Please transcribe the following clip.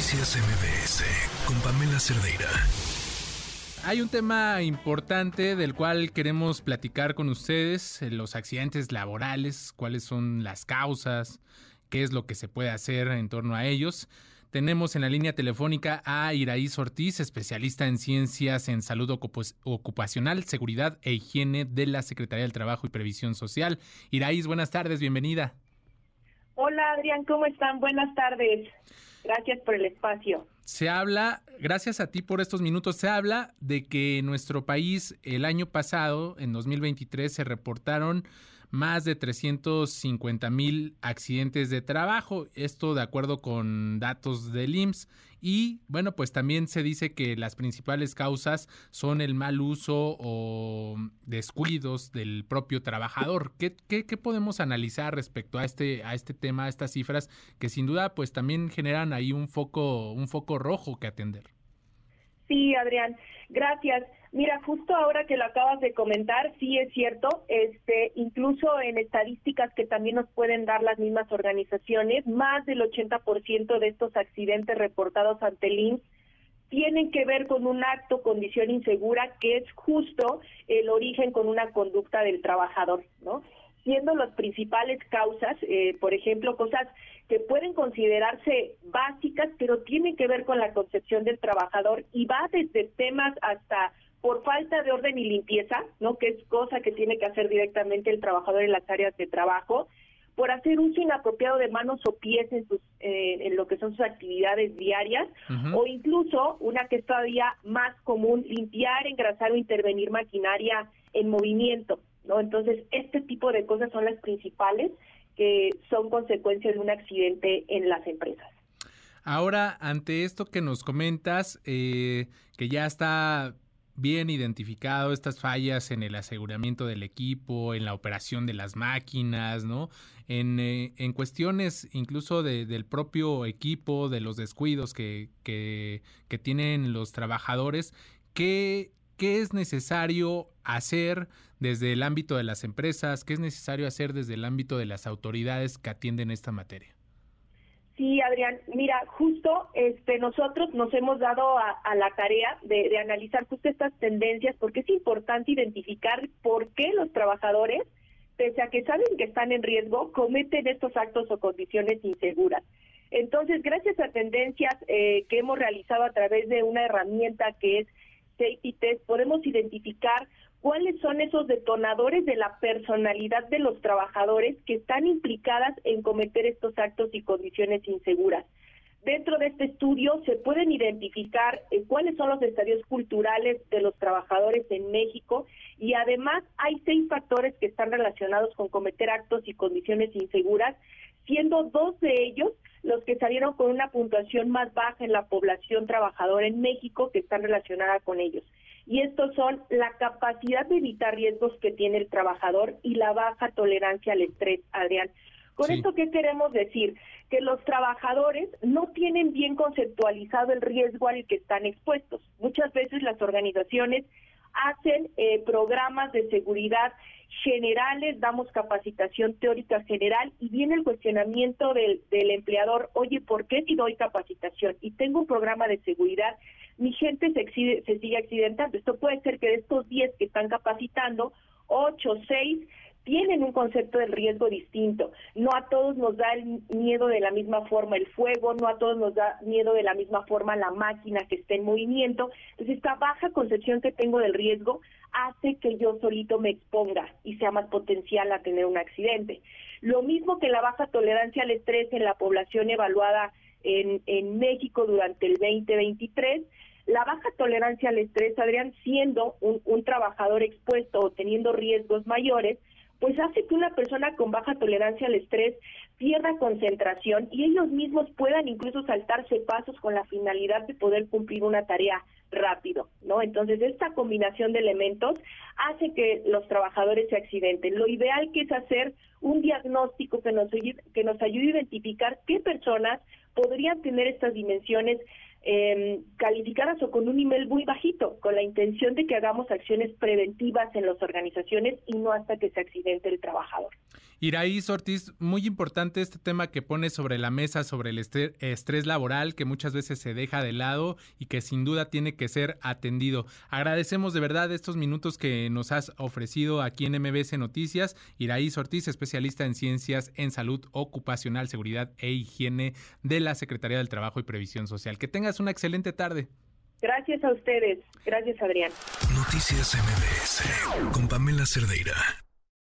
Noticias MBS con Pamela. Hay un tema importante del cual queremos platicar con ustedes, eh, los accidentes laborales, cuáles son las causas, qué es lo que se puede hacer en torno a ellos. Tenemos en la línea telefónica a Iraíz Ortiz, especialista en ciencias en salud ocupacional, seguridad e higiene de la Secretaría del Trabajo y Previsión Social. Iraíz, buenas tardes, bienvenida. Hola Adrián, ¿cómo están? Buenas tardes. Gracias por el espacio. Se habla, gracias a ti por estos minutos, se habla de que en nuestro país el año pasado, en 2023, se reportaron más de 350 mil accidentes de trabajo, esto de acuerdo con datos del IMSS. Y bueno, pues también se dice que las principales causas son el mal uso o descuidos del propio trabajador. ¿Qué, qué, qué podemos analizar respecto a este, a este tema, a estas cifras, que sin duda pues también generan ahí un foco, un foco rojo que atender? Sí, Adrián, gracias. Mira, justo ahora que lo acabas de comentar, sí es cierto, este, incluso en estadísticas que también nos pueden dar las mismas organizaciones, más del 80% de estos accidentes reportados ante el IMSS tienen que ver con un acto, condición insegura, que es justo el origen con una conducta del trabajador, ¿no? Siendo las principales causas, eh, por ejemplo, cosas que pueden considerarse básicas, pero tienen que ver con la concepción del trabajador y va desde temas hasta por falta de orden y limpieza, ¿no? Que es cosa que tiene que hacer directamente el trabajador en las áreas de trabajo, por hacer uso inapropiado de manos o pies en sus eh, en lo que son sus actividades diarias o incluso una que es todavía más común limpiar, engrasar o intervenir maquinaria en movimiento, ¿no? Entonces, este tipo de cosas son las principales que son consecuencias de un accidente en las empresas. Ahora, ante esto que nos comentas, eh, que ya está bien identificado estas fallas en el aseguramiento del equipo, en la operación de las máquinas, ¿no? En, eh, en cuestiones incluso de, del propio equipo, de los descuidos que, que, que tienen los trabajadores, ¿qué, ¿qué es necesario hacer desde el ámbito de las empresas? ¿Qué es necesario hacer desde el ámbito de las autoridades que atienden esta materia? Sí, Adrián, mira, justo este, nosotros nos hemos dado a, la tarea de, analizar justo estas tendencias porque es importante identificar por qué los trabajadores, pese a que saben que están en riesgo, cometen estos actos o condiciones inseguras. Entonces, gracias a tendencias eh, que hemos realizado a través de una herramienta que es Safety Test, podemos identificar son esos detonadores de la personalidad de los trabajadores que están implicadas en cometer estos actos y condiciones inseguras. Dentro de este estudio se pueden identificar eh, cuáles son los estadios culturales de los trabajadores en México y además hay seis factores que están relacionados con cometer actos y condiciones inseguras, siendo dos de ellos los que salieron con una puntuación más baja en la población trabajadora en México que están relacionada con ellos y estos son la capacidad de evitar riesgos que tiene el trabajador y la baja tolerancia al estrés, Adrián. Con esto, ¿qué queremos decir? Que los trabajadores no tienen bien conceptualizado el riesgo al que están expuestos. Muchas veces las organizaciones hacen eh, programas de seguridad generales, damos capacitación teórica general y viene el cuestionamiento del, del empleador, oye, ¿por qué si doy capacitación y tengo un programa de seguridad? Mi gente se, se sigue accidentando. Esto puede ser que de estos 10 que están capacitando, 8, 6 tienen un concepto del riesgo distinto. No a todos nos da el miedo de la misma forma el fuego, no a todos nos da miedo de la misma forma la máquina que esté en movimiento. Entonces, esta baja concepción que tengo del riesgo hace que yo solito me exponga y sea más potencial a tener un accidente. Lo mismo que la baja tolerancia al estrés en la población evaluada en, México durante el 2023 la baja tolerancia al estrés, Adrián, siendo un, trabajador expuesto o teniendo riesgos mayores, pues hace que una persona con baja tolerancia al estrés pierda concentración y ellos mismos puedan incluso saltarse pasos con la finalidad de poder cumplir una tarea rápido, ¿no? Entonces, esta combinación de elementos hace que los trabajadores se accidenten. Lo ideal que es hacer un diagnóstico que nos, que nos ayude a identificar qué personas podrían tener estas dimensiones eh, calificadas o con un nivel muy bajito, con la intención de que hagamos acciones preventivas en las organizaciones y no hasta que se accidente el trabajador. Iraíz Ortiz, muy importante este tema que pone sobre la mesa sobre el estrés laboral que muchas veces se deja de lado y que sin duda tiene que ser atendido. Agradecemos de verdad estos minutos que nos has ofrecido aquí en MBS Noticias. Iraíz Ortiz, especialista en ciencias en salud ocupacional, seguridad e higiene de la Secretaría del Trabajo y Previsión Social. Que tengas una excelente tarde. Gracias a ustedes. Gracias, Adrián. Noticias MBS con Pamela Cerdeira.